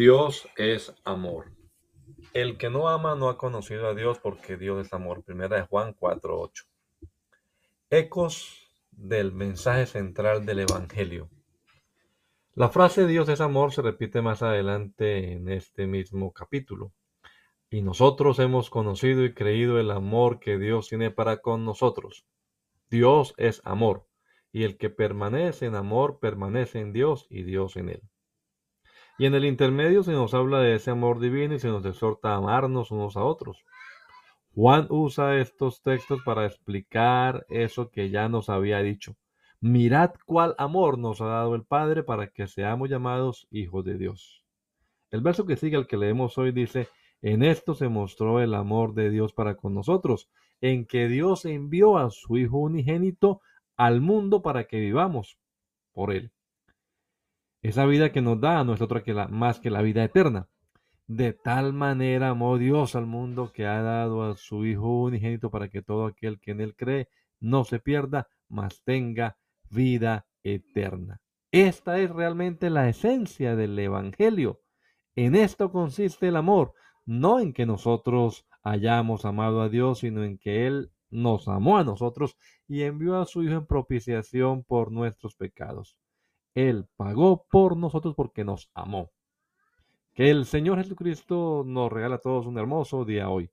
Dios es amor. El que no ama no ha conocido a Dios porque Dios es amor. Primera de Juan 4:8. Ecos del mensaje central del Evangelio. La frase Dios es amor se repite más adelante en este mismo capítulo. Y nosotros hemos conocido y creído el amor que Dios tiene para con nosotros. Dios es amor, y el que permanece en amor permanece en Dios y Dios en él. Y en el intermedio se nos habla de ese amor divino y se nos exhorta a amarnos unos a otros. Juan usa estos textos para explicar eso que ya nos había dicho. Mirad cuál amor nos ha dado el Padre para que seamos llamados hijos de Dios. El verso que sigue al que leemos hoy dice, en esto se mostró el amor de Dios para con nosotros, en que Dios envió a su Hijo unigénito al mundo para que vivamos por él. Esa vida que nos da no es otra que la, más que la vida eterna. De tal manera amó Dios al mundo que ha dado a su Hijo unigénito para que todo aquel que en él cree no se pierda, mas tenga vida eterna. Esta es realmente la esencia del Evangelio. En esto consiste el amor, no en que nosotros hayamos amado a Dios, sino en que Él nos amó a nosotros y envió a su Hijo en propiciación por nuestros pecados. Él pagó por nosotros porque nos amó. Que el Señor Jesucristo nos regala a todos un hermoso día hoy.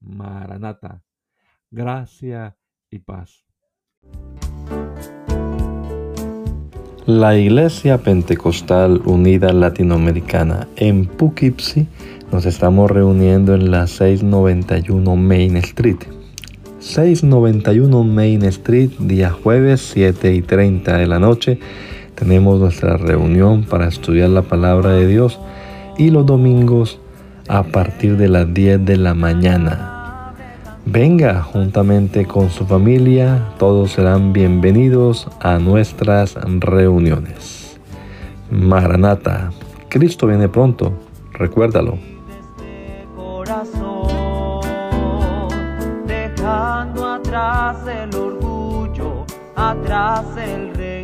Maranata, gracia y paz. La Iglesia Pentecostal Unida Latinoamericana en Poughkeepsie nos estamos reuniendo en la 691 Main Street. 691 Main Street, día jueves 7 y 30 de la noche tenemos nuestra reunión para estudiar la palabra de Dios y los domingos a partir de las 10 de la mañana. Venga juntamente con su familia, todos serán bienvenidos a nuestras reuniones. Maranata, Cristo viene pronto, recuérdalo. Dejando atrás el orgullo, atrás el rencor.